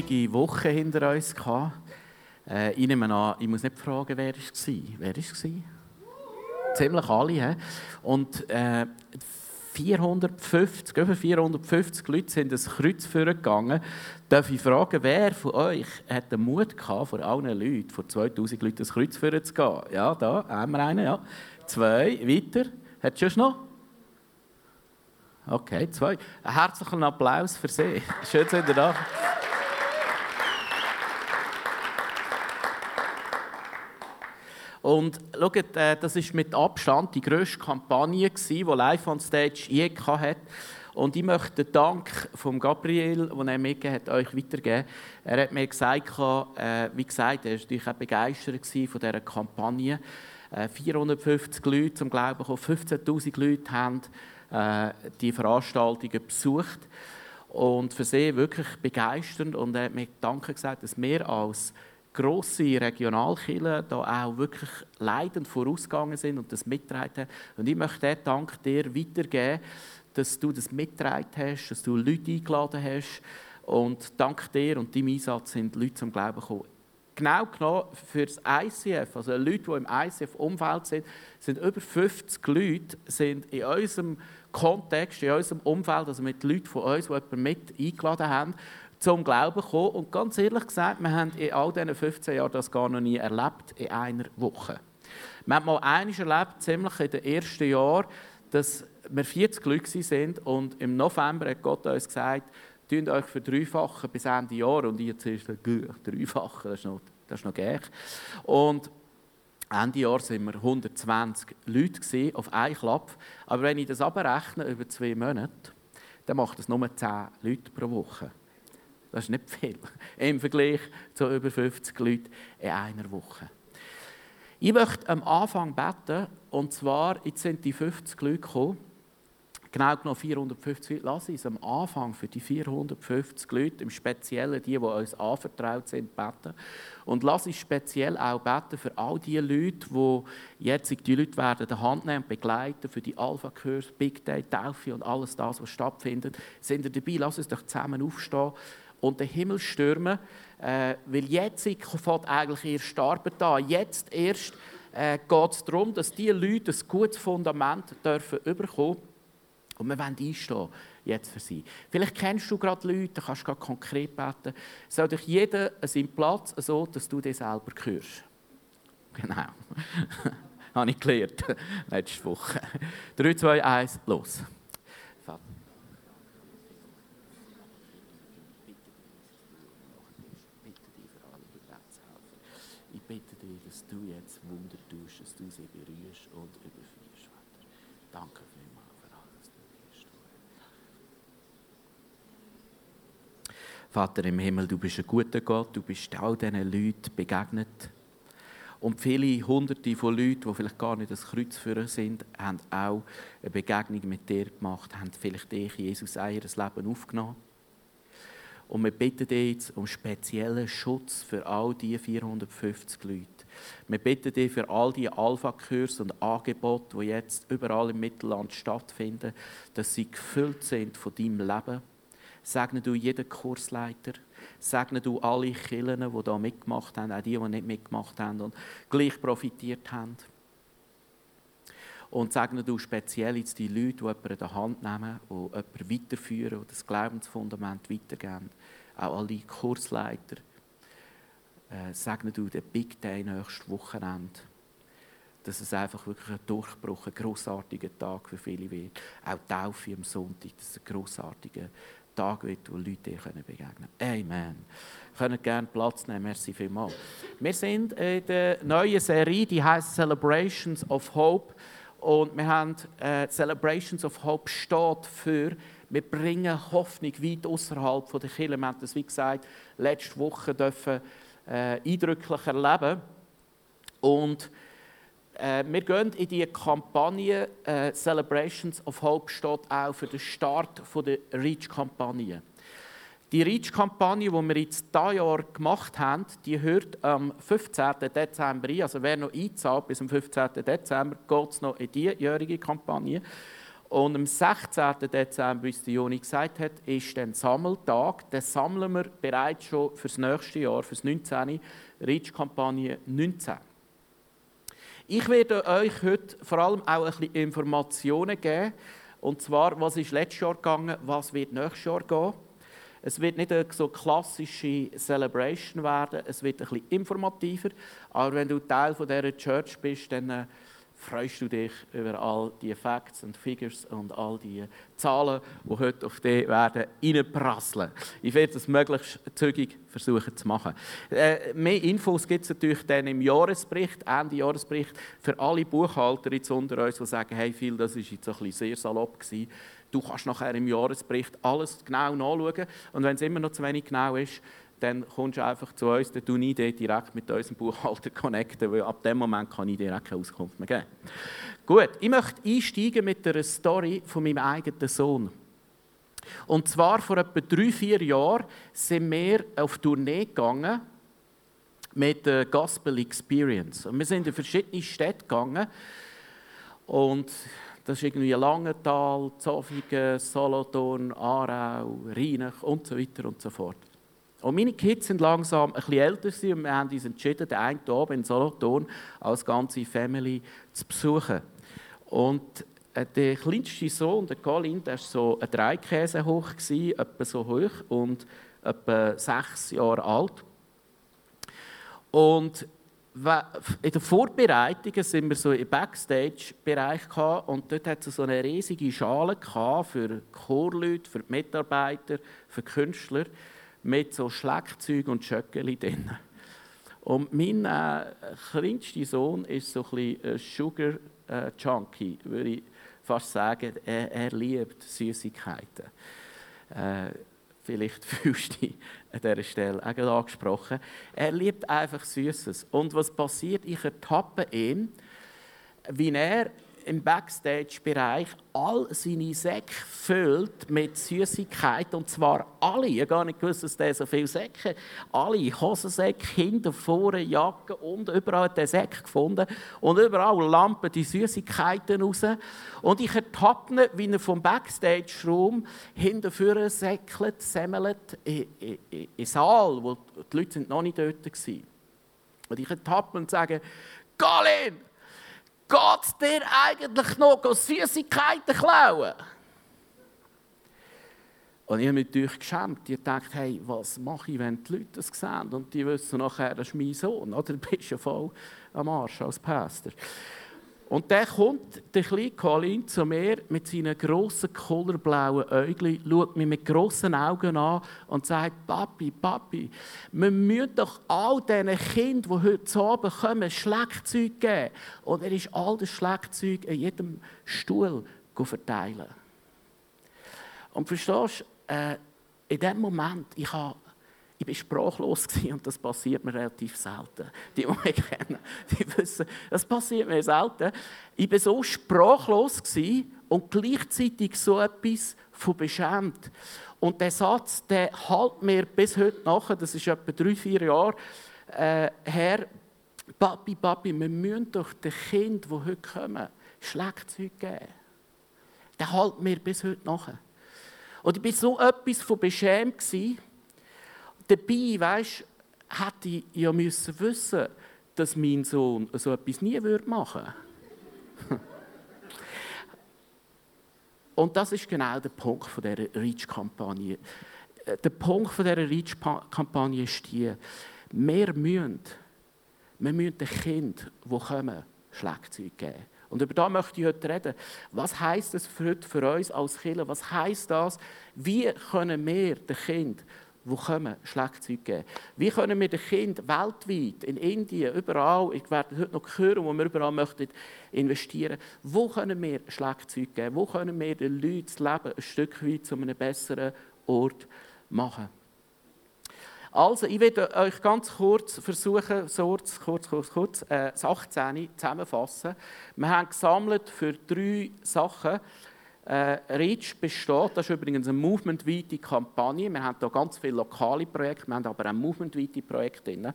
Gewaltige Woche hinter uns gehabt. Äh, ich nehme an, ich muss nicht fragen, wer es war. Wer es? Ziemlich alle. He? Und äh, 450, über 450 Leute sind das Kreuz vorgegangen. Darf ich fragen, wer von euch hat den Mut gehabt, vor allen Leuten, vor 2000 Leuten das Kreuz zu gehen? Ja, da haben wir einen, ja. Zwei, weiter. Hat es noch? Okay, zwei. Herzlichen Applaus für Sie. Schön, dass ihr da Und schaut, äh, das war mit Abstand die grösste Kampagne, die Live on Stage je hatte. Und ich möchte den Dank von Gabriel, den er mir hat, euch weitergeben. Er hat mir gesagt, äh, wie gesagt, er war natürlich auch begeistert von dieser Kampagne. Äh, 450 Leute zum Glauben gekommen, 15'000 Leute haben äh, die Veranstaltungen besucht. Und für sie wirklich begeisternd. Und er hat mir Danke gesagt, dass wir als grosse Regionalkirchen da auch wirklich leidend vorausgegangen sind und das mitgetragen haben. Und ich möchte diesen Dank dir weitergeben, dass du das mitgetragen hast, dass du Leute eingeladen hast. Und dank dir und deinem Einsatz sind Leute zum Glauben gekommen. Genau genommen für das ICF, also Leute, die im ICF-Umfeld sind, sind über 50 Leute sind in unserem Kontext, in unserem Umfeld, also mit Leuten von uns, die jemanden mit eingeladen haben, zum Glauben gekommen. Und ganz ehrlich gesagt, wir haben in all diesen 15 Jahren das gar noch nie erlebt, in einer Woche. Wir haben mal eines erlebt, ziemlich in den ersten Jahren, dass wir 40 Leute sind und im November hat Gott uns gesagt, tun euch für dreifachen bis Ende Jahr und ist es dreifachen, das ist noch, das ist noch gleich. Und Ende Jahr waren wir 120 Leute auf einen Klapp. Aber wenn ich das abrechne über zwei Monate, dann macht das nur 10 Leute pro Woche. Das ist nicht viel im Vergleich zu über 50 Leuten in einer Woche. Ich möchte am Anfang beten, und zwar, jetzt sind die 50 Leute gekommen, genau genommen 450 Leute, lass uns am Anfang für die 450 Leute, im Speziellen die, die uns anvertraut sind, beten. Und lass uns speziell auch beten für all die Leute, die jetzt die Leute werden die Hand nehmen begleiten für die Alpha-Kurs, Big Day, Taufe und alles das, was stattfindet. Sind ihr dabei? Lass uns doch zusammen aufstehen und den Himmel stürmen, äh, weil jetzt fängt eigentlich erst Arbeit an. Jetzt erst äh, geht es darum, dass diese Leute ein gutes Fundament dürfen bekommen und wir wollen einstehen jetzt für sie. Vielleicht kennst du gerade Leute, kannst du konkret beten. Soll dich jeder an seinem Platz so, dass du dich selber hörst. Genau. Habe ich gelernt letzte Woche. 3, 2, 1, los. Du jetzt Wunder tust, dass du sie berührst und überführst, Vater. Danke vielmals für alles, was du bist. Vater im Himmel, du bist ein guter Gott, du bist all diesen Leuten begegnet. Und viele Hunderte von Leuten, die vielleicht gar nicht das Kreuzführer sind, haben auch eine Begegnung mit dir gemacht, haben vielleicht dich, Jesus, in ihr Leben aufgenommen. Und wir bitten dich jetzt um speziellen Schutz für all diese 450 Leute. Wir bitten dich für all die Alpha-Kurse und Angebote, die jetzt überall im Mittelland stattfinden, dass sie gefüllt sind von deinem Leben. Segne du jeden Kursleiter. Segne du alle Kirchen, die da mitgemacht haben, auch die, die nicht mitgemacht haben und gleich profitiert haben. Und segne du speziell jetzt die Leute, die jemanden in der Hand nehmen, die jemanden weiterführen, die das Glaubensfundament weitergeben. Auch alle Kursleiter, äh, segne du den Big Day nächstes Wochenende. Dass es einfach wirklich ein Durchbruch, ein grossartiger Tag für viele wird. Auch Taufe am Sonntag, dass es ein grossartiger Tag wird, wo Leute dir begegnen können. Amen. Ihr könnt gerne Platz nehmen, merci vielmals. Wir sind in der neuen Serie, die heißt Celebrations of Hope. Und wir haben äh, Celebrations of Hope steht für, wir bringen Hoffnung weit außerhalb der Kirche. Wir haben das, wie gesagt, letzte Woche dürfen, äh, eindrücklich erleben. Und äh, wir gehen in die Kampagne äh, Celebrations of Hope steht auch für den Start der REACH-Kampagne. Die REACH-Kampagne, die wir jetzt dieses Jahr gemacht haben, die hört am 15. Dezember ein. Also wer noch einzahlt bis am 15. Dezember, geht es noch in die jährige Kampagne. Und am 16. Dezember, wie es Joni gesagt hat, ist dann Sammeltag. Den sammeln wir bereits schon für das nächste Jahr, für das 19. REACH-Kampagne 19. Ich werde euch heute vor allem auch ein bisschen Informationen geben. Und zwar, was ist letztes Jahr gegangen, was wird nächstes Jahr gehen. Es wird nicht eine so klassische Celebration werden, es wird ein bisschen informativer. Aber wenn du Teil dieser Church bist, dann äh, freust du dich über all die Facts und Figures und all die Zahlen, die heute auf dich werden reinprasseln. Ich werde das möglichst zügig versuchen zu machen. Äh, mehr Infos gibt es natürlich dann im Jahresbericht, Ende Jahresbericht, für alle Buchhalter jetzt unter uns, die sagen, hey Phil, das war jetzt ein sehr salopp gewesen. Du kannst nachher im Jahresbericht alles genau nachschauen und wenn es immer noch zu wenig genau ist, dann kommst du einfach zu uns, dann tue ich dich direkt mit unserem Buchhalter connecten, weil ab dem Moment kann ich dir auch keine Auskunft mehr geben. Gut, ich möchte einsteigen mit einer Story von meinem eigenen Sohn. Und zwar vor etwa drei, vier Jahren sind wir auf Tournee gegangen mit der Gospel Experience. Und wir sind in verschiedene Städte gegangen und das ist irgendwie Langenthal, Zofingen, Solothurn, Aarau, Rheinach und so weiter und so fort. Und meine Kids sind langsam ein bisschen älter und wir haben uns entschieden, den einen oben in Solothurn als ganze Family zu besuchen. Und äh, der kleinste Sohn, der Colin, der war so ein Dreikäse hoch, etwa so hoch und etwa sechs Jahre alt. Und in den Vorbereitungen sind wir so im Backstage-Bereich und dort hat es so eine riesige Schale für Chorleute, für die Mitarbeiter, für die Künstler mit so Schlagzeug und Schöckeli drin. Und mein äh, kleinster Sohn ist so ein bisschen Sugar äh, Junkie, würde ich fast sagen. Er, er liebt Süßigkeiten. Äh, vielleicht fühlst du dich an dieser Stelle auch angesprochen. Er liebt einfach Süßes. Und was passiert? Ich ertappe ihn, wie er im Backstage-Bereich all seine Säcke füllt mit Süßigkeiten. Und zwar alle. Ich habe gar nicht gewusst, dass der so viele Säcke Alle Hosensäcke, hinten, vorne, Jacken und überall hat er Säcke gefunden. Und überall lampen die Süßigkeiten raus. Und ich ertappe ihn, wie er vom Backstage-Raum hinten vorne säckelt, semmelt in, in Saal, wo die Leute noch nicht dort waren. Und ich ertappe ihn und sage, Colin! Geht es dir eigentlich noch Süßigkeiten klauen? Und ich habe natürlich geschämt. Ich dachte, hey, was mache ich, wenn die Leute das sehen und die wissen nachher, das ist mein Sohn. Oder? Du bist ja voll am Arsch als Pastor. Und dann kommt der kleine Colin zu mir mit seinen grossen, kohlerblauen Augen, schaut mich mit grossen Augen an und sagt, Papi, Papi, wir müssen doch all diesen Kindern, die heute Abend kommen, Schlagzeug geben. Und er ist all das Schlagzeug in jedem Stuhl verteilen. Und verstehst du, äh, in dem Moment, ich habe ich war sprachlos und das passiert mir relativ selten. Die, die mich kennen, die wissen, das passiert mir selten. Ich war so sprachlos und gleichzeitig so etwas von beschämt. Und der Satz, der hält mir bis heute nach, das ist etwa drei, vier Jahre äh, her, Papi, Papi, wir müssen doch den Kind, die heute kommen, Schlagzeug geben. Der hält mir bis heute nach. Und ich war so etwas von beschämt gewesen, Dabei, weißt, hätte ich ja müssen wissen, dass mein Sohn so etwas nie machen würde. Und das ist genau der Punkt dieser REACH-Kampagne. Äh, der Punkt dieser REACH-Kampagne ist die, wir müssen, wir müssen den Kindern, die kommen, Schlagzeug geben. Und über das möchte ich heute reden. Was heißt das für, für uns als Kinder? Was heißt das? Wie können wir den Kind wo kommen, Schlagzeug geben. Wie können wir den Kindern weltweit, in Indien, überall, ich werde heute noch hören, wo wir überall möchten investieren, wo können wir Schlagzeug geben? Wo können wir den Leuten das Leben ein Stück weit zu einem besseren Ort machen? Also, ich werde euch ganz kurz versuchen, kurz, kurz, kurz, kurz, äh, das 18 zusammenfassen. Wir haben gesammelt für drei Sachen äh, REACH besteht, das ist übrigens eine movementweite Kampagne. Wir haben hier ganz viele lokale Projekte, wir haben aber auch movementweite Projekte drin.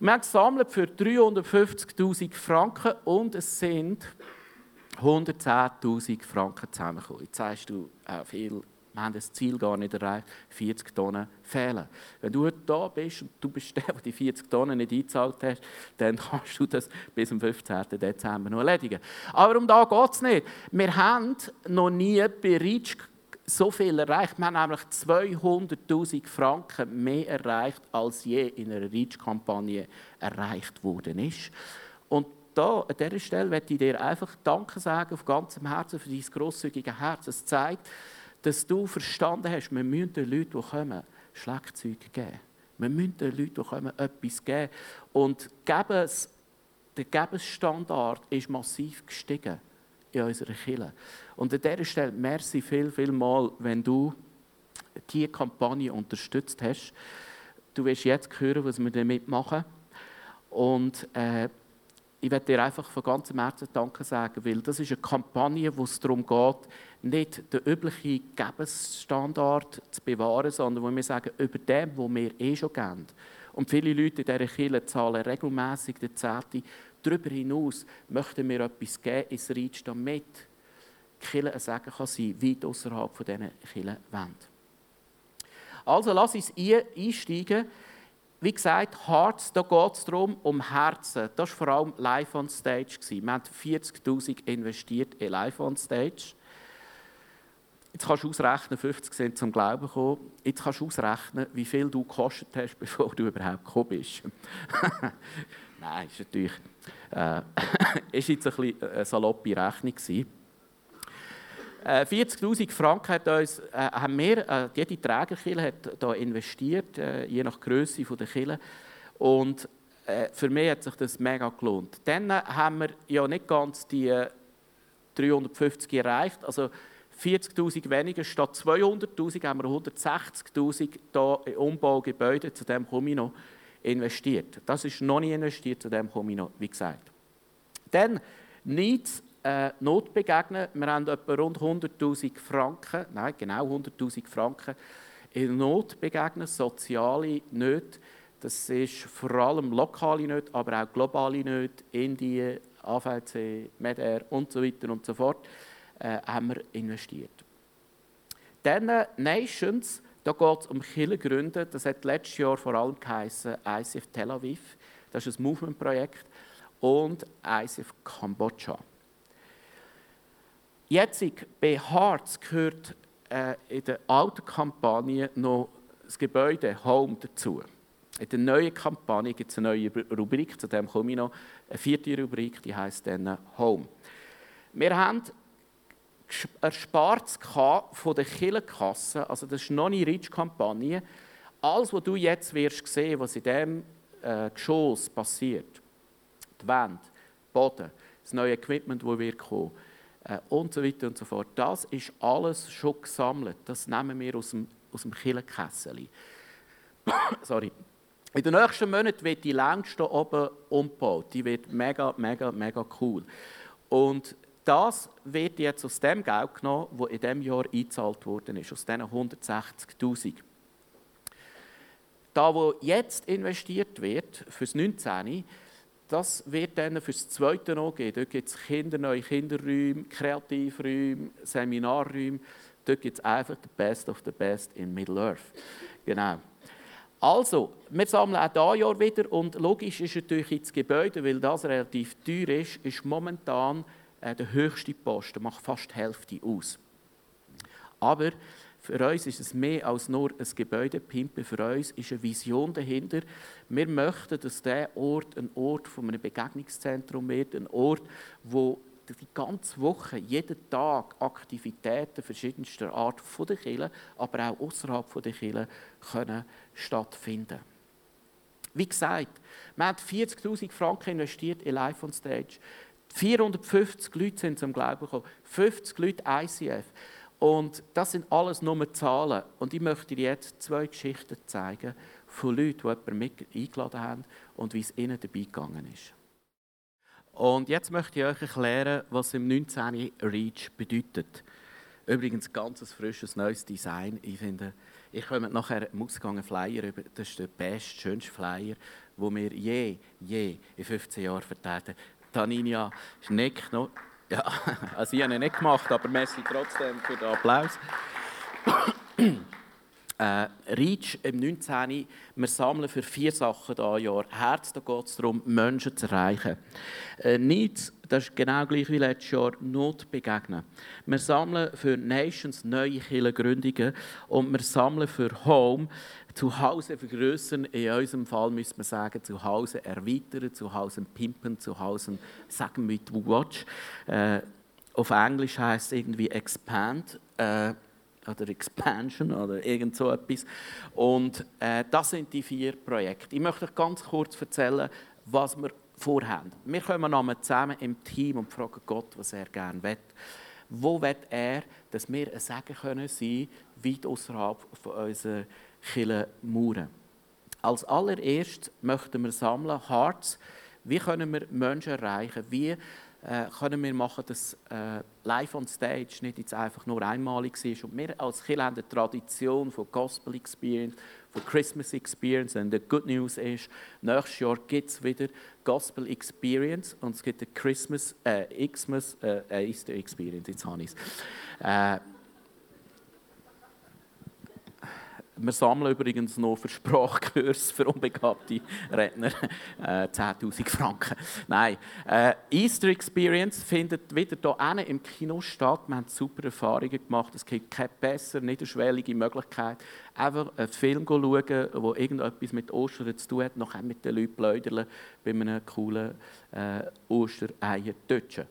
Wir haben gesammelt für 350'000 Franken und es sind 110'000 Franken zusammengekommen. Jetzt sagst du, äh, viel wir haben das Ziel gar nicht erreicht, 40 Tonnen fehlen. Wenn du heute da bist und du bist der, der die 40 Tonnen nicht eingezahlt hast, dann kannst du das bis zum 15. Dezember noch erledigen. Aber um da geht es nicht. Wir haben noch nie bei REACH so viel erreicht. Wir haben nämlich 200'000 Franken mehr erreicht, als je in einer REACH-Kampagne erreicht worden ist. Und da, an dieser Stelle möchte ich dir einfach Danke sagen, auf ganzem Herzen, für dein grosszügige Herz. Es zeigt, dass du verstanden hast, wir müssen den Leuten, die kommen, Schlagzeug geben. Wir müssen den Leuten, die kommen, etwas geben. Und Gebens, der Gebensstandard ist massiv gestiegen in unserer Kirche. Und an dieser Stelle, merci viel, viel mal, wenn du diese Kampagne unterstützt hast. Du wirst jetzt hören, was wir damit machen. Und äh, ich werde dir einfach von ganzem Herzen Danke sagen, weil das ist eine Kampagne, wo es darum geht, nicht den üblichen Gebensstandard zu bewahren, sondern wo wir sagen, über dem, wo wir eh schon geben. Und viele Leute in dieser Kirche zahlen regelmässig die Zehnte. Darüber hinaus möchten wir etwas geben ins Reich, damit die Kirche ein Segen kann sein weit außerhalb von diesen. Also lass uns einsteigen wie gesagt, Hearts, da geht es darum, um Herzen. Das war vor allem live on stage. Wir haben 40'000 investiert in live on stage. Jetzt kannst du ausrechnen, 50 sind zum Glauben gekommen. Jetzt kannst du ausrechnen, wie viel du gekostet hast, bevor du überhaupt gekommen bist. Nein, ist natürlich äh, ist jetzt ein bisschen eine saloppe Rechnung gewesen. 40'000 äh, Franken hat uns, äh, haben wir, äh, jede Trägerkille hat da investiert, äh, je nach Größe der Kille. Und äh, für mich hat sich das mega gelohnt. Dann haben wir ja nicht ganz die 350 erreicht, also 40'000 weniger, statt 200'000 haben wir 160'000 hier in Umbaugebäude, zu dem komme investiert. Das ist noch nicht investiert, zu dem komme wie gesagt. Dann Needs äh, Not begegnen. Wir haben etwa rund 100'000 Franken, nein, genau 100'000 Franken in Not begegnet, soziale Nöte. Das ist vor allem lokale Nöte, aber auch globale Nöte, Indien, AVC, MEDER und so weiter und so fort, äh, haben wir investiert. Dann äh, Nations, da geht es um Kirchengründe. Das hat letztes Jahr vor allem geheißen ICF Tel Aviv. Das ist ein Movement-Projekt. Und ICF Kambodscha. Jetzt bei Harz gehört äh, in der alten Kampagne noch das Gebäude Home dazu. In der neuen Kampagne gibt es eine neue Rubrik, zu dem komme ich noch, eine vierte Rubrik, die heißt dann Home. Wir haben erspart von der Killenkasse, also das ist noch eine Rich-Kampagne, alles, was du jetzt wirst sehen, was in diesem äh, Geschoss passiert, die Wände, Boden, das neue Equipment, das wird kommen, äh, und so weiter und so fort. Das ist alles schon gesammelt. Das nehmen wir aus dem, aus dem Killenkessel. Sorry. In den nächsten Monaten wird die längste oben umgebaut. Die wird mega, mega, mega cool. Und das wird jetzt aus dem Geld genommen, das in diesem Jahr eingezahlt worden ist, aus diesen 160'000. Da, wo jetzt investiert wird, fürs 19 das wird dann für das Zweite noch geben. Dort gibt es Kinder, neue Kinderräume, Kreativräume, Seminarräume. Dort gibt es einfach the best of the best in Middle-earth. Genau. Also, wir sammeln auch dieses Jahr wieder und logisch ist natürlich das Gebäude, weil das relativ teuer ist, ist momentan äh, der höchste Posten, macht fast die Hälfte aus. Aber für uns ist es mehr als nur ein Gebäudepimpen. Für uns ist eine Vision dahinter. Wir möchten, dass dieser Ort ein Ort von einem Begegnungszentrum wird, ein Ort, wo die ganze Woche, jeden Tag Aktivitäten verschiedenster Art von der Kirche, aber auch außerhalb der Kirche können stattfinden. Wie gesagt, wir haben 40'000 Franken investiert in Live on Stage. 450 Leute sind zum Glauben gekommen, 50 Leute ICF. Und das sind alles nur Zahlen. Und ich möchte dir jetzt zwei Geschichten zeigen von Leuten, die jemanden mit eingeladen haben und wie es ihnen dabei gegangen ist. Und jetzt möchte ich euch erklären, was im 19. Reach bedeutet. Übrigens ganz frisches neues Design. Ich finde, ich komme nachher im Ausgang Flyer über. Das ist der beste, schönste Flyer, den wir je, je in 15 Jahren vertreten. Taninia nickt noch. Ja, also ich habe ihn nicht gemacht, aber merci trotzdem für den Applaus. Äh, Reach im 19. Wir sammeln für vier Sachen dieses Jahr. Herz, da geht es darum, Menschen zu erreichen. Äh, Needs, das ist genau gleich wie letztes Jahr, Not begegnen. Wir sammeln für Nations neue Kirchengründungen und wir sammeln für Home, zu Hause vergrößern. In unserem Fall müsste man sagen, zu Hause erweitern, zu Hause pimpen, zu Hause sagen mit Watch. Äh, auf Englisch heißt es irgendwie expand. Äh, oder Expansion oder irgend so etwas. Und äh, das sind die vier Projekte. Ich möchte euch ganz kurz erzählen, was wir vorhaben. Wir kommen zusammen im Team und fragen Gott, was er gerne will. Wo will er, dass wir ein Segen können weit außerhalb von Kirchenmauern? Als allererstes möchten wir sammeln Hearts. Wie können wir Menschen erreichen? Wie äh, können wir machen, dass äh, live on stage nicht jetzt einfach nur einmalig ist. Und wir als Kirche haben eine Tradition von Gospel Experience, von Christmas Experience. Und die Good News ist, nächstes Jahr gibt es wieder Gospel Experience und es gibt eine Christmas, äh, Xmas, äh, Easter Experience, jetzt habe ich es. Äh, Wir sammeln übrigens noch für Sprachkurs für unbegabte Redner äh, 10.000 Franken. Nein, äh, Easter Experience findet wieder hier im Kino statt. Wir haben super Erfahrungen gemacht. Es gibt keine bessere, niederschwellige Möglichkeit, einfach einen Film zu schauen, der irgendetwas mit Ostern zu tun hat, noch mit den Leuten plaudern bei einem coolen äh, Ostereier deutschen.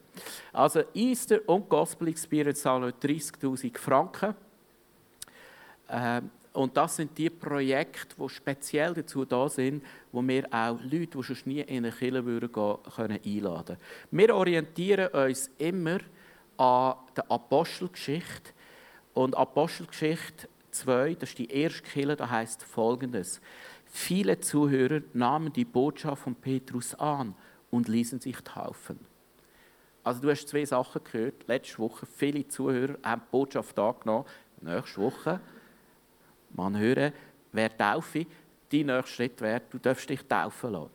Also Easter und Gospel Experience zahlen 30'000 Franken. Ähm, und das sind die Projekte, die speziell dazu da sind, wo wir auch Leute, die schon nie in eine Kirche würden gehen, können einladen können. Wir orientieren uns immer an der Apostelgeschichte. Und Apostelgeschichte 2, das ist die erste Kirche, da heißt folgendes. Viele Zuhörer nahmen die Botschaft von Petrus an und ließen sich taufen. Also du hast zwei Sachen gehört. Letzte Woche viele Zuhörer haben die Botschaft angenommen. Nächste Woche man hören, wer taufe, dein nächster Schritt wäre, du darfst dich taufen lassen.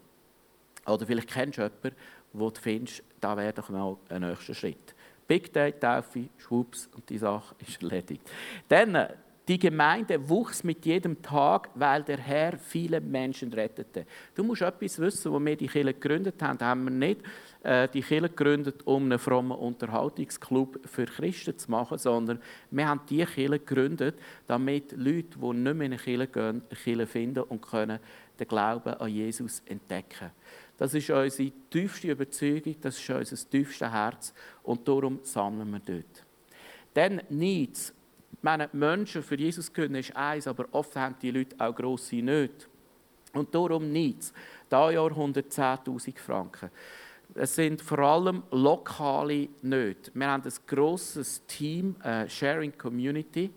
Oder vielleicht kennst du jemanden, wo du findest, da wäre doch mal ein nächster Schritt. Big Day, Taufe, Schwupps und die Sache ist erledigt. Dann die Gemeinde wuchs mit jedem Tag, weil der Herr viele Menschen rettete. Du musst etwas wissen, wo wir die Kirche gegründet haben. Haben wir nicht äh, die Kirche gegründet, um einen frommen Unterhaltungsclub für Christen zu machen, sondern wir haben die Kirche gegründet, damit Leute, die nicht mehr in eine Kirche gehen, eine Kirche finden und können den Glauben an Jesus entdecken. Das ist unsere tiefste Überzeugung, das ist unser tiefstes Herz und darum sammeln wir dort. Dann Needs ich meine, Menschen für Jesus können ist eins, aber oft haben die Leute auch grosse Nöte. Und darum nichts. Da Jahr 110.000 Franken. Es sind vor allem lokale Nöte. Wir haben ein grosses Team, eine Sharing Community.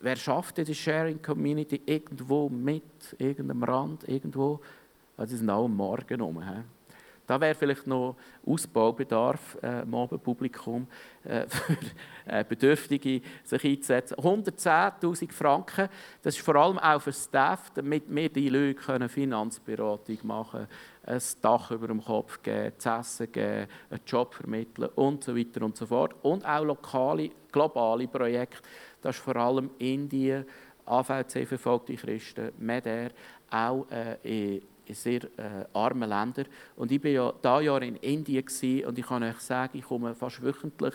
Wer schafft die Sharing Community irgendwo mit, irgendeinem Rand, irgendwo? Also, die sind auch am Morgen rum. Da wäre vielleicht noch Ausbaubedarf äh, im Abendpublikum äh, für äh, Bedürftige sich einzusetzen. 110'000 Franken, das ist vor allem auch für Staff, damit wir die Leute können Finanzberatung machen können, ein Dach über dem Kopf geben, zu essen geben, einen Job vermitteln und so weiter und so fort. Und auch lokale, globale Projekte, das ist vor allem Indien, AVC verfolgte Christen, MEDER, auch äh, in sehr äh, armen Ländern. Und ich war ja dieses Jahr in Indien und ich kann euch sagen, ich komme fast wöchentlich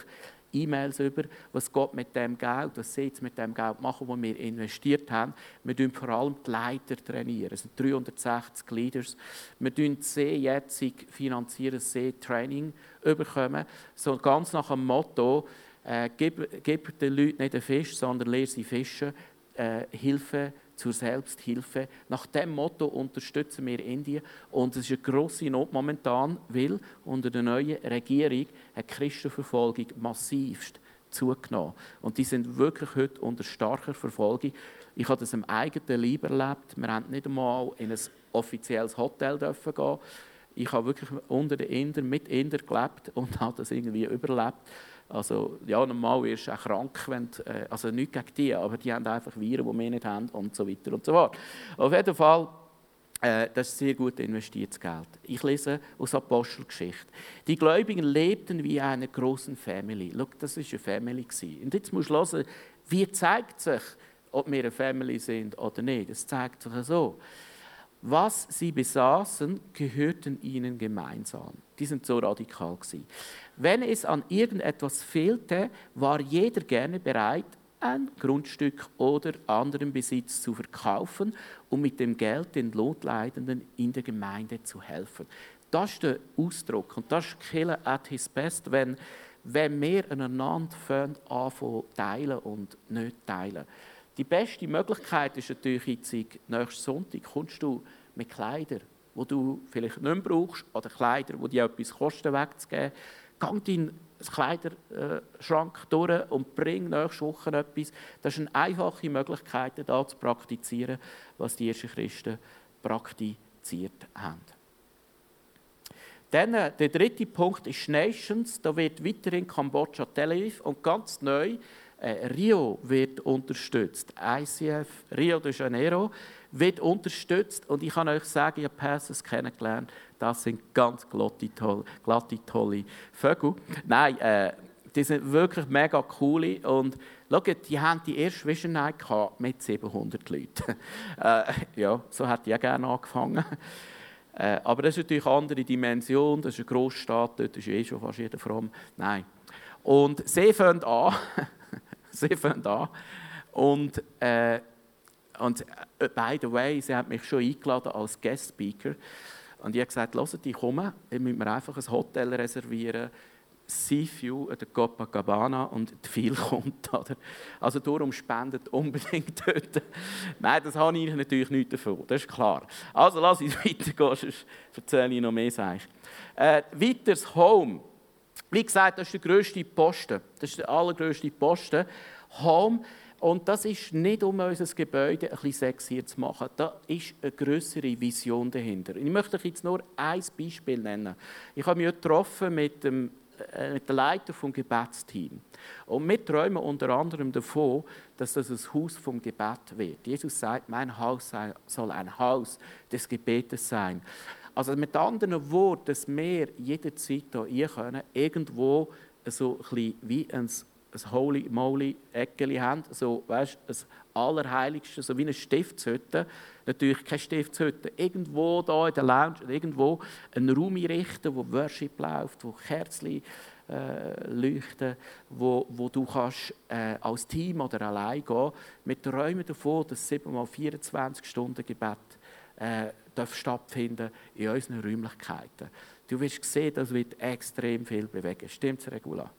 E-Mails über, was Gott mit dem Geld, was sie jetzt mit dem Geld machen, das wir investiert haben. Wir trainieren vor allem die Leiter. trainieren. Es sind 360 Leaders. Wir finanzieren sie jetzt finanzieren sie Training bekommen. So ganz nach dem Motto, äh, gib, gib den Leuten nicht einen Fisch, sondern lehre sie fischen. Äh, Hilfe zur Selbsthilfe. Nach dem Motto unterstützen wir Indien. Und es ist eine grosse Not momentan, weil unter der neuen Regierung eine Christenverfolgung massivst zugenommen. Und die sind wirklich heute unter starker Verfolgung. Ich habe das im eigenen Leib erlebt. Wir haben nicht einmal in ein offizielles Hotel gehen. Ich habe wirklich unter den Indern, mit Indern gelebt und habe das irgendwie überlebt. Also, ja, normal wirst du auch krank, wenn du, äh, also nicht gegen die, aber die haben einfach Viren, die wir nicht haben und so weiter und so fort. Auf jeden Fall, äh, das ist sehr gut investiertes Geld. Ich lese aus Apostelgeschichte. Die Gläubigen lebten wie eine große Family. Schau, das war eine Family. Und jetzt musst du hören, wie zeigt sich, ob wir eine Family sind oder nicht. Es zeigt sich so. Was sie besaßen, gehörten ihnen gemeinsam. Die sind so radikal gewesen. Wenn es an irgendetwas fehlte, war jeder gerne bereit, ein Grundstück oder anderen Besitz zu verkaufen, um mit dem Geld den Notleidenden in der Gemeinde zu helfen. Das ist der Ausdruck und das ist Killer at his best, wenn, wenn wir einander anfangen teilen und nicht teilen. Die beste Möglichkeit ist natürlich jetzt, nächsten Sonntag kommst du mit Kleidern, die du vielleicht nicht mehr brauchst, oder Kleider, die dir etwas kosten, wegzugeben. Geh deinen Kleiderschrank durch und bring nächste Woche etwas. Das ist eine einfache Möglichkeit, da zu praktizieren, was die ersten Christen praktiziert haben. Dann äh, der dritte Punkt ist Nations. Da wird weiterhin Kambodscha, Tel Aviv und ganz neu äh, Rio wird unterstützt. ICF Rio de Janeiro wird unterstützt und ich kann euch sagen, ich habe Persons kennengelernt, das sind ganz glatte, tolle, glatte, tolle Vögel. Nein, äh, die sind wirklich mega cool und schaut, die haben die erste Vision Night mit 700 Leuten. äh, ja, so hätte ich auch gerne angefangen. Äh, aber das ist natürlich eine andere Dimension, das ist eine Großstadt, dort ist eh schon fast jeder fromm. Nein. Und sie fangen an, sie fangen an und äh, und äh, by the way, sie hat mich schon eingeladen als Guest Speaker. Und ich habe gesagt, hört, ich komme, ich muss mir einfach ein Hotel reservieren, Seaview an der Copacabana und viel kommt. Oder? Also darum spendet unbedingt dort. Nein, das habe ich natürlich nicht davon, das ist klar. Also lass uns weitergehen, sonst erzähle ich noch mehr. Äh, weiters Home. Wie gesagt, das ist der grösste Posten. Das ist der allergrößte Posten. Home und das ist nicht, um unser Gebäude ein bisschen sexier zu machen. Da ist eine größere Vision dahinter. Ich möchte euch jetzt nur ein Beispiel nennen. Ich habe mich getroffen mit dem, äh, mit dem Leiter vom Gebetsteam. Und wir träumen unter anderem davon, dass das ein Haus vom Gebet wird. Jesus sagt, mein Haus soll ein Haus des Gebetes sein. Also mit anderen Worten, dass wir jederzeit hier können, irgendwo so ein wie ein ein Holy Moly Eckeli haben, so, weißt, das Allerheiligste, so wie eine Stiftshütte. Natürlich keine Stiftshütte. Irgendwo da in der Lounge, irgendwo einen Raum einrichten, wo Worship läuft, wo Kerzen äh, leuchten, wo, wo du kannst äh, als Team oder allein gehen. Wir träumen davon, dass 7 mal 24 Stunden Gebet äh, stattfinden in unseren Räumlichkeiten. Du wirst sehen, das wird extrem viel bewegen. Stimmt's, Regula?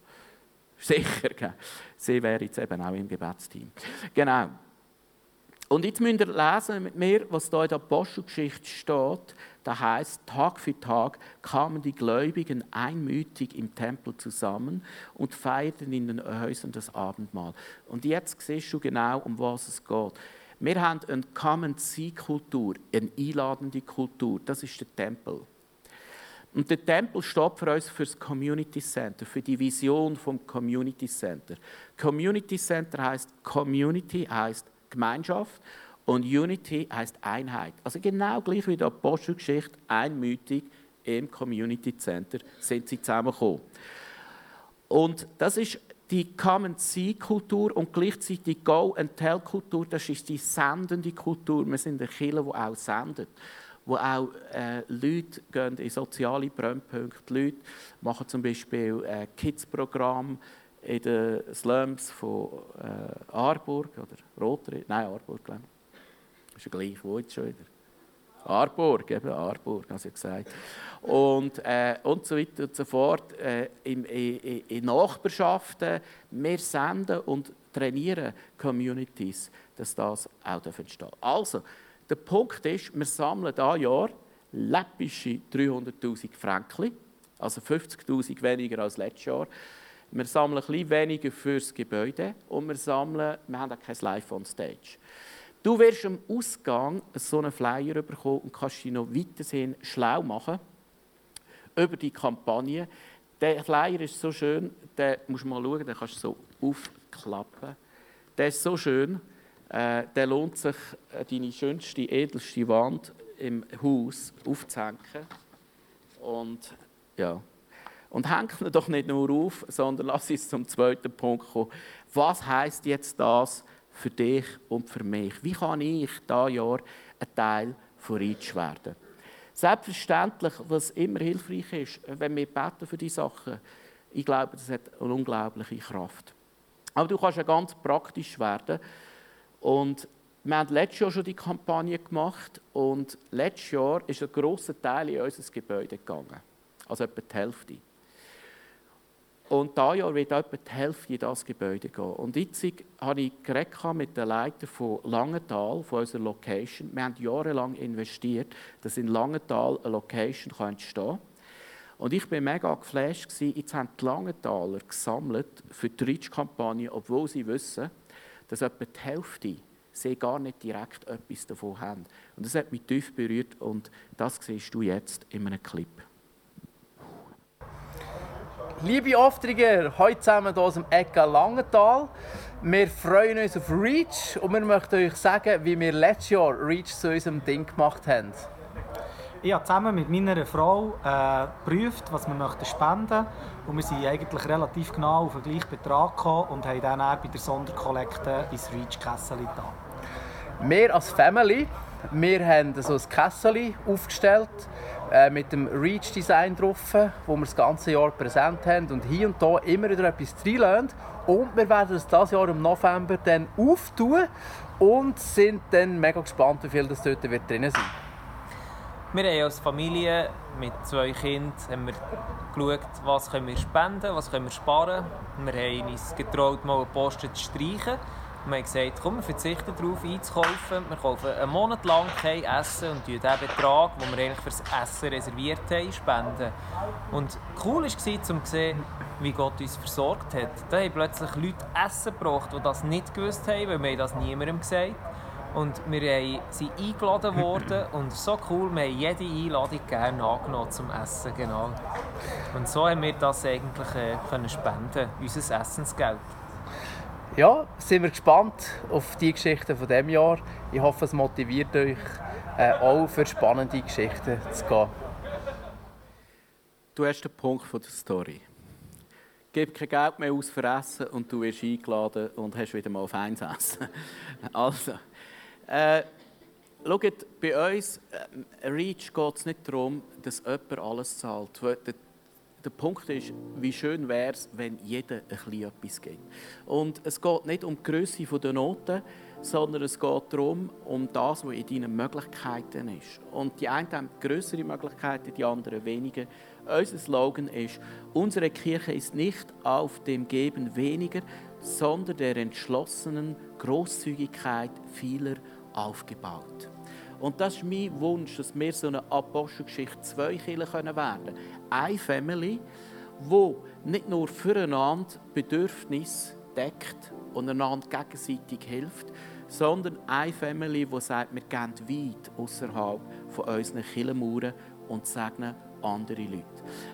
Sicher, gell? sie wäre jetzt eben auch im Gebetsteam. Genau. Und jetzt müsst ihr lesen mit mir, was da in der Apostelgeschichte steht. Da heißt, Tag für Tag kamen die Gläubigen einmütig im Tempel zusammen und feierten in den Häusern das Abendmahl. Und jetzt siehst du genau, um was es geht. Wir haben eine Come-and-See-Kultur, eine einladende Kultur. Das ist der Tempel. Und der Tempel steht für uns für das Community Center, für die Vision vom Community Center. Community Center heißt Community heißt Gemeinschaft und Unity heißt Einheit. Also genau gleich wie der Apostelgeschichte einmütig im Community Center sind sie zusammengekommen. Und das ist die Come-and-See-Kultur und gleichzeitig Go-and-Tell-Kultur, das ist die sendende Kultur. Wir sind eine Kirche, die auch sendet wo auch äh, Leute gehen in soziale Brennpunkte. Leute machen zum Beispiel äh, Kids-Programm in den Slums von äh, Aarburg oder Rotary, nein, Aarburg, glaube ich. Ist ja gleich, wo jetzt schon wieder? Aarburg, eben Aarburg, habe ich gesagt. Und, äh, und so weiter und so fort. Äh, in, in, in Nachbarschaften, wir senden und trainieren Communities, dass das auch entstehen darf. Also, der Punkt ist, wir sammeln dieses Jahr läppische 300'000 Franken, also 50'000 weniger als letztes Jahr. Wir sammeln ein bisschen weniger fürs Gebäude und wir sammeln, wir haben auch kein Live on Stage. Du wirst am Ausgang so einen Flyer bekommen und kannst dich noch weiterhin schlau machen über die Kampagne. Der Flyer ist so schön, den musst du mal schauen, den kannst du so aufklappen. Der ist so schön, äh, der lohnt sich, äh, deine schönste, edelste Wand im Haus aufzuhängen. Und ja, und hängt ihn doch nicht nur auf, sondern lass uns zum zweiten Punkt kommen. Was heißt jetzt das für dich und für mich? Wie kann ich da Jahr ein Teil von Reach werden? Selbstverständlich, was immer hilfreich ist, wenn wir beten für diese Sachen, ich glaube, das hat eine unglaubliche Kraft. Aber du kannst ja ganz praktisch werden. Und wir haben letztes Jahr schon die Kampagne gemacht und letztes Jahr ist ein grosser Teil in unser Gebäude gegangen. Also etwa die Hälfte. Und dieses Jahr wird etwa die Hälfte in das Gebäude gehen. Und jetzt habe ich mit den Leitern von Langenthal, von unserer Location. Wir haben jahrelang investiert, dass in Langenthal eine Location entstehen kann. Und ich war mega geflasht. Jetzt haben die Langenthaler gesammelt für die Reach-Kampagne, obwohl sie wissen, dass etwa die Hälfte sie gar nicht direkt etwas davon haben. Und das hat mich tief berührt und das siehst du jetzt in einem Clip. Liebe Auftraggeber, heute zusammen hier aus dem Ecke Langenthal. Wir freuen uns auf Reach und wir möchten euch sagen, wie wir letztes Jahr Reach zu unserem Ding gemacht haben. Ich habe zusammen mit meiner Frau äh, geprüft, was wir möchten spenden und wir sind eigentlich relativ genau auf den gleichen Betrag gekommen und haben dann bei der Sonderkollekte ins Reach-Kessel getan. Wir als Family, wir haben so ein Kessel aufgestellt äh, mit dem Reach-Design drauf, wo wir das ganze Jahr präsent haben und hier und da immer wieder etwas reinlassen. Und wir werden es dieses Jahr im November dann auftun und sind dann mega gespannt, wie viel das dort wird drin sein wir haben als Familie mit zwei Kindern haben wir geschaut, was können wir spenden, was können wir sparen. Wir haben uns getraut, mal eine Posten zu streichen wir haben gesagt, komm, wir verzichten darauf einzukaufen. Wir kaufen einen Monat lang kein Essen und diesen Betrag, den wir eigentlich das Essen reserviert haben, spenden. Und cool war es, um zu sehen, wie Gott uns versorgt hat. Da haben plötzlich Leute Essen gebracht, die das nicht gewusst haben, weil wir das niemandem gesagt und wir sind eingeladen worden und so cool, wir haben jede Einladung gerne angenommen zum Essen, genau. Und so haben wir das eigentlich äh, können spenden, unser Essensgeld ja, sind wir gespannt auf die Geschichten von dem Jahr. Ich hoffe, es motiviert euch äh, auch für spannende Geschichten zu gehen. Du hast den Punkt von der Story. Gib kein Geld mehr aus für Essen und du wirst eingeladen und hast wieder mal feines Essen. also, äh, schaut, bei uns, äh, Reach geht es nicht darum, dass jemand alles zahlt. Der Punkt ist, wie schön wäre es, wenn jeder ein etwas gibt. Und es geht nicht um die Größe der Noten, sondern es geht darum, um das, was in deinen Möglichkeiten ist. Und die einen haben größere Möglichkeiten, die anderen weniger. Unser Slogan ist, unsere Kirche ist nicht auf dem Geben weniger, sondern der entschlossenen Großzügigkeit vieler aufgebaut. Und das ist mein Wunsch, dass wir so eine Apostelgeschichte 2 Kirchen werden können. Eine Family, wo nicht nur füreinander Bedürfnisse deckt und einander gegenseitig hilft, sondern eine Family, die sagt, wir gehen weit außerhalb von unseren Kirchenmauern und segnen andere Leute.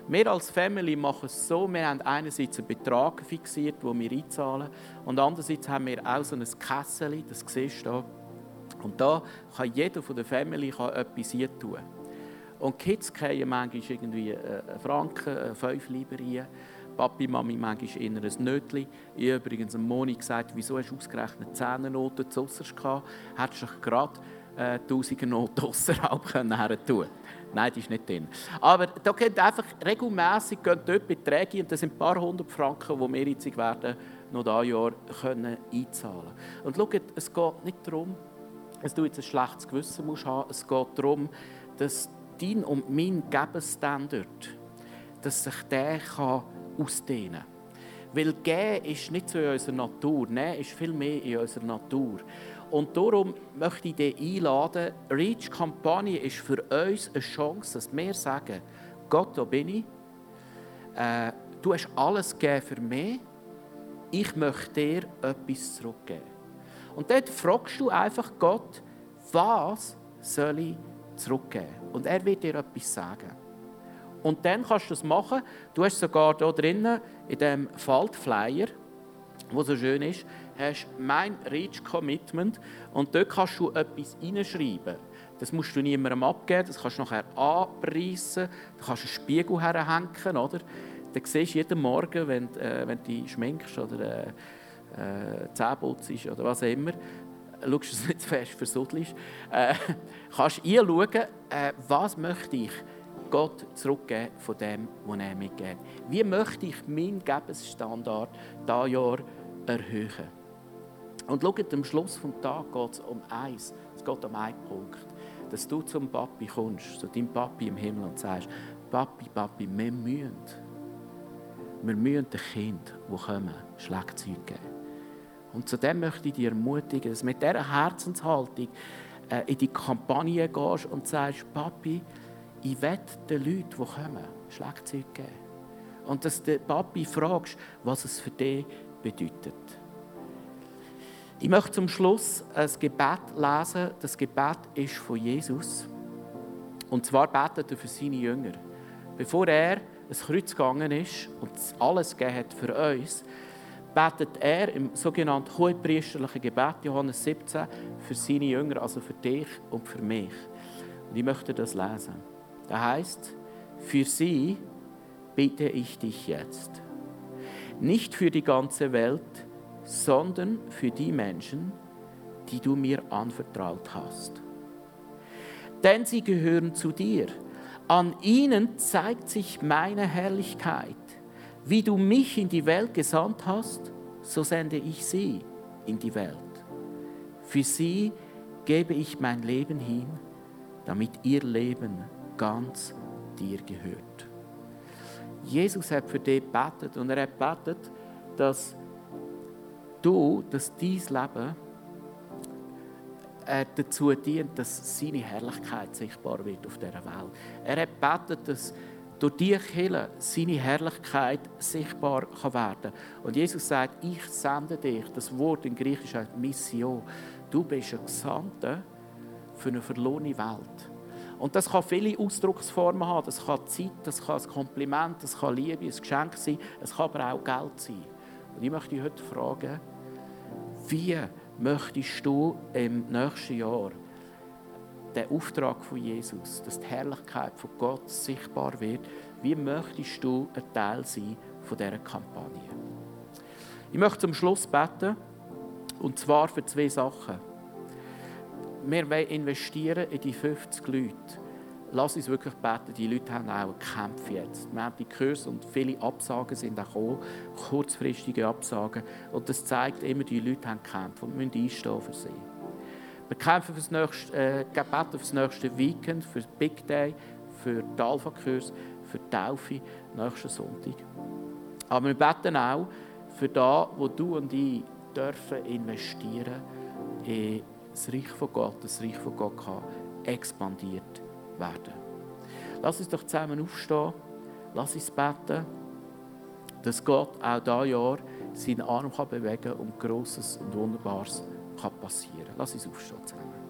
Wir als Family machen es so, wir haben einerseits einen Betrag fixiert, den wir einzahlen, und andererseits haben wir auch so ein Kessel, das siehst du hier, und da kann jeder von der Family kann etwas hier tun. Und die Kids kriegen manchmal irgendwie einen Franken, einen fünf lieber rein. Papi, Mami manchmal eher ein Nötchen. Ich habe übrigens am Moni gesagt, wieso hast du ausgerechnet Zehnernoten zu gehabt? Hättest du gerade äh, Tausiger Not außerhalb her tun Nein, die ist nicht drin. Aber da geht einfach regelmässig dort Beträge und das sind ein paar hundert Franken, die wir jetzt werden, noch dieses Jahr können einzahlen können. Und schaut, es geht nicht darum, dass du jetzt ein schlechtes Gewissen musst haben. Es geht darum, dass dein und mein Gebensstandard, dass sich der kann ausdehnen kann. Weil geben ist nicht so in unserer Natur, nein, ist viel mehr in unserer Natur. Und darum möchte ich dich einladen, Reach-Kampagne ist für uns eine Chance, dass wir sagen, Gott, da bin ich, äh, du hast alles gegeben für mich, ich möchte dir etwas zurückgeben. Und dort fragst du einfach Gott, was soll ich zurückgeben? Und er wird dir etwas sagen. Und dann kannst du das machen. Du hast sogar hier drinnen, in diesem Faltflyer, wo so schön ist, hast mein Reach Commitment und dort kannst du etwas hineinschreiben. Das musst du niemandem abgeben, das kannst du nachher anpreisen, du kannst einen Spiegel herhängen, oder? Dann siehst du jeden Morgen, wenn, äh, wenn du dich schminkst oder äh, äh, Zähne putzt oder was auch immer, schaust du es nicht zu fest versuddelst, äh, kannst du schauen, äh, was möchte ich Gott zurückgeben von dem, was er mir gibt. Wie möchte ich meinen Gebensstandard dieses Jahr erhöhen? Und schaut, am Schluss des Tages geht es um eins. Es geht um einen Punkt. Dass du zum Papi kommst, zu deinem Papi im Himmel und sagst, Papi, Papi, wir müssen. Wir müssen den Kind, die kommen, Schlagzeug geben. Und zu dem möchte ich dich ermutigen, dass du mit dieser Herzenshaltung äh, in die Kampagne gehst und sagst, Papi, ich will den Leuten, die kommen, Schlagzeug geben. Und dass du Papi fragst, was es für dich bedeutet. Ich möchte zum Schluss ein Gebet lesen. Das Gebet ist von Jesus. Und zwar betet er für seine Jünger. Bevor er ins Kreuz gegangen ist und alles gegeben hat für uns, betet er im sogenannten hohepriesterlichen Gebet, Johannes 17, für seine Jünger, also für dich und für mich. Und ich möchte das lesen. Da heißt, für sie bitte ich dich jetzt. Nicht für die ganze Welt, sondern für die Menschen, die du mir anvertraut hast. Denn sie gehören zu dir. An ihnen zeigt sich meine Herrlichkeit. Wie du mich in die Welt gesandt hast, so sende ich sie in die Welt. Für sie gebe ich mein Leben hin, damit ihr Leben ganz dir gehört. Jesus hat für dich betet und er hat betet, dass du, dass dein Leben äh, dazu dient, dass seine Herrlichkeit sichtbar wird auf dieser Welt. Er hat betet, dass durch die Kirche seine Herrlichkeit sichtbar kann werden Und Jesus sagt, ich sende dich, das Wort in Griechisch heißt Mission. Du bist ein Gesandter für eine verlorene Welt. Und das kann viele Ausdrucksformen haben. Das kann Zeit, das kann ein Kompliment, das kann Liebe, ein Geschenk sein, es kann aber auch Geld sein. Und ich möchte dich heute fragen, wie möchtest du im nächsten Jahr den Auftrag von Jesus, dass die Herrlichkeit von Gott sichtbar wird, wie möchtest du ein Teil sein von dieser Kampagne? Ich möchte zum Schluss beten, und zwar für zwei Sachen. Wir wollen investieren in die 50 Leute lass uns wirklich beten. Die Leute haben auch Kämpfe jetzt. Wir haben die Kurse und viele Absagen sind auch gekommen, kurzfristige Absagen. Und das zeigt immer, die Leute haben Kämpfe und müssen einstehen für sie. Wir kämpfen für das nächste, äh, beten für das nächste Weekend, für Big Day, für den Alpha-Kurs, für die Taufe nächsten Sonntag. Aber wir beten auch für da, wo du und ich dürfen investieren in das Reich von Gott, das Reich von Gott kann expandiert werden. Lass uns doch zusammen aufstehen, lass uns beten, dass Gott auch dieses Jahr seinen Arm kann bewegen kann und Grosses und Wunderbares passieren kann. Lass uns aufstehen zusammen.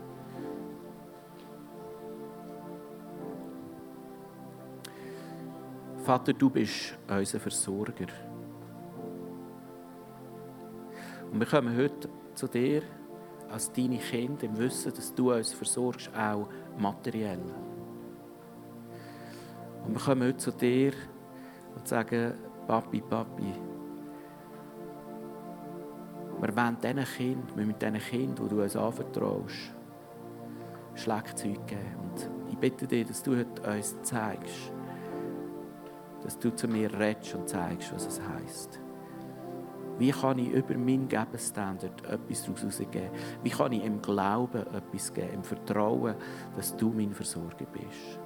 Vater, du bist unser Versorger. Und wir kommen heute zu dir als deine Kinder im Wissen, dass du uns versorgst, auch materiell. Und wir kommen heute zu dir und sagen, Papi, Papi, wir wollen diesen Kind, wir mit diesen Kindern, die du uns anvertraust, Schlagzeug geben. Und ich bitte dich, dass du heute uns zeigst, dass du zu mir redest und zeigst, was es heisst. Wie kann ich über meinen Gebensstandard etwas daraus? Wie kann ich im Glauben etwas geben, im Vertrauen, dass du mein Versorger bist?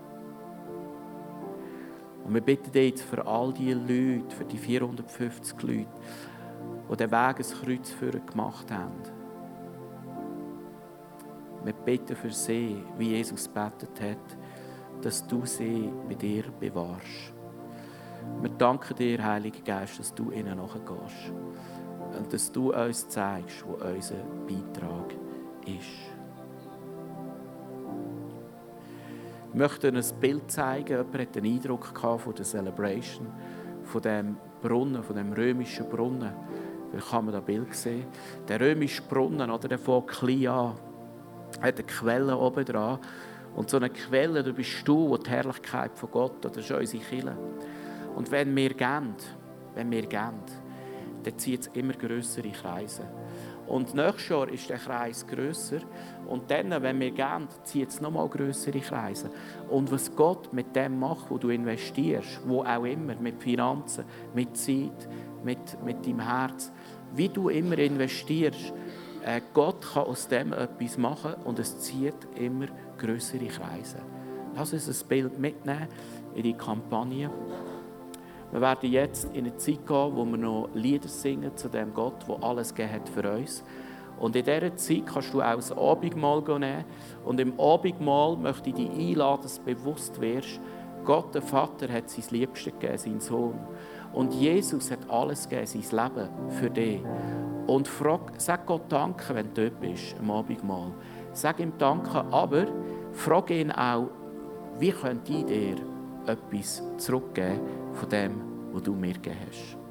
Und wir bitten dich jetzt für all die Leute, für die 450 Leute, die den Weg ins Kreuz für gemacht haben. Wir bitten für sie, wie Jesus betet hat, dass du sie bei dir bewahrst. Wir danken dir, Heiliger Geist, dass du ihnen nachgehst und dass du uns zeigst, wo unser Beitrag ist. Ich möchte ein Bild zeigen. Jemand hat den Eindruck von der Celebration, von dem Brunnen, von dem römischen Brunnen. Vielleicht kann man das Bild sehen. Der römische Brunnen, oder, der klein an, hat eine Quelle oben dran. Und so eine Quelle, da bist du, die Herrlichkeit von Gott, das ist unsere Kirche. Und wenn wir gehen, wenn wir gehen, dann zieht es immer größere Kreise. Und nächstes Jahr ist der Kreis grösser. Und dann, wenn wir gehen, zieht es nochmal größere Kreise. Und was Gott mit dem macht, wo du investierst, wo auch immer, mit Finanzen, mit Zeit, mit, mit deinem Herz, wie du immer investierst, äh, Gott kann aus dem etwas machen und es zieht immer größere Kreise. Lass uns ein Bild mitnehmen in die Kampagne. Wir werden jetzt in eine Zeit gehen, wo wir noch Lieder singen zu dem Gott, der alles gegeben hat für uns. Und in dieser Zeit kannst du auch das Abendmahl nehmen. Und im Abendmahl möchte ich dich einladen, dass du bewusst wirst, Gott, der Vater, hat sein Liebste gegeben, seinen Sohn. Und Jesus hat alles gegeben, sein Leben für dich. Und frag, sag Gott Danke, wenn du dort bist, am Abendmahl. Sag ihm Danke, aber frag ihn auch, wie könnte ich dir etwas zurückgeben von dem, was du mir gegeben hast.